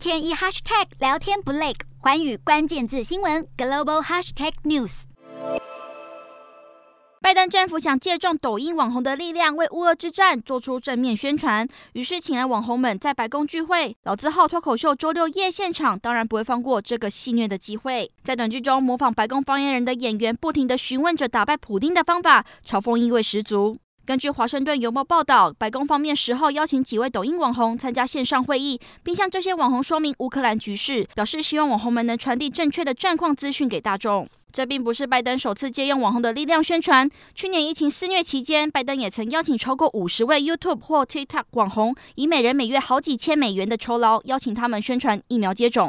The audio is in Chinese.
天一 hashtag 聊天不累，寰宇关键字新闻 global hashtag news。拜登政府想借重抖音网红的力量，为乌俄之战做出正面宣传，于是请来网红们在白宫聚会。老字号脱口秀周六夜现场当然不会放过这个戏谑的机会，在短剧中模仿白宫发言人的演员不停地询问着打败普丁的方法，嘲讽意味十足。根据《华盛顿邮报》报道，白宫方面十号邀请几位抖音网红参加线上会议，并向这些网红说明乌克兰局势，表示希望网红们能传递正确的战况资讯给大众。这并不是拜登首次借用网红的力量宣传。去年疫情肆虐期间，拜登也曾邀请超过五十位 YouTube 或 TikTok 网红，以每人每月好几千美元的酬劳，邀请他们宣传疫苗接种。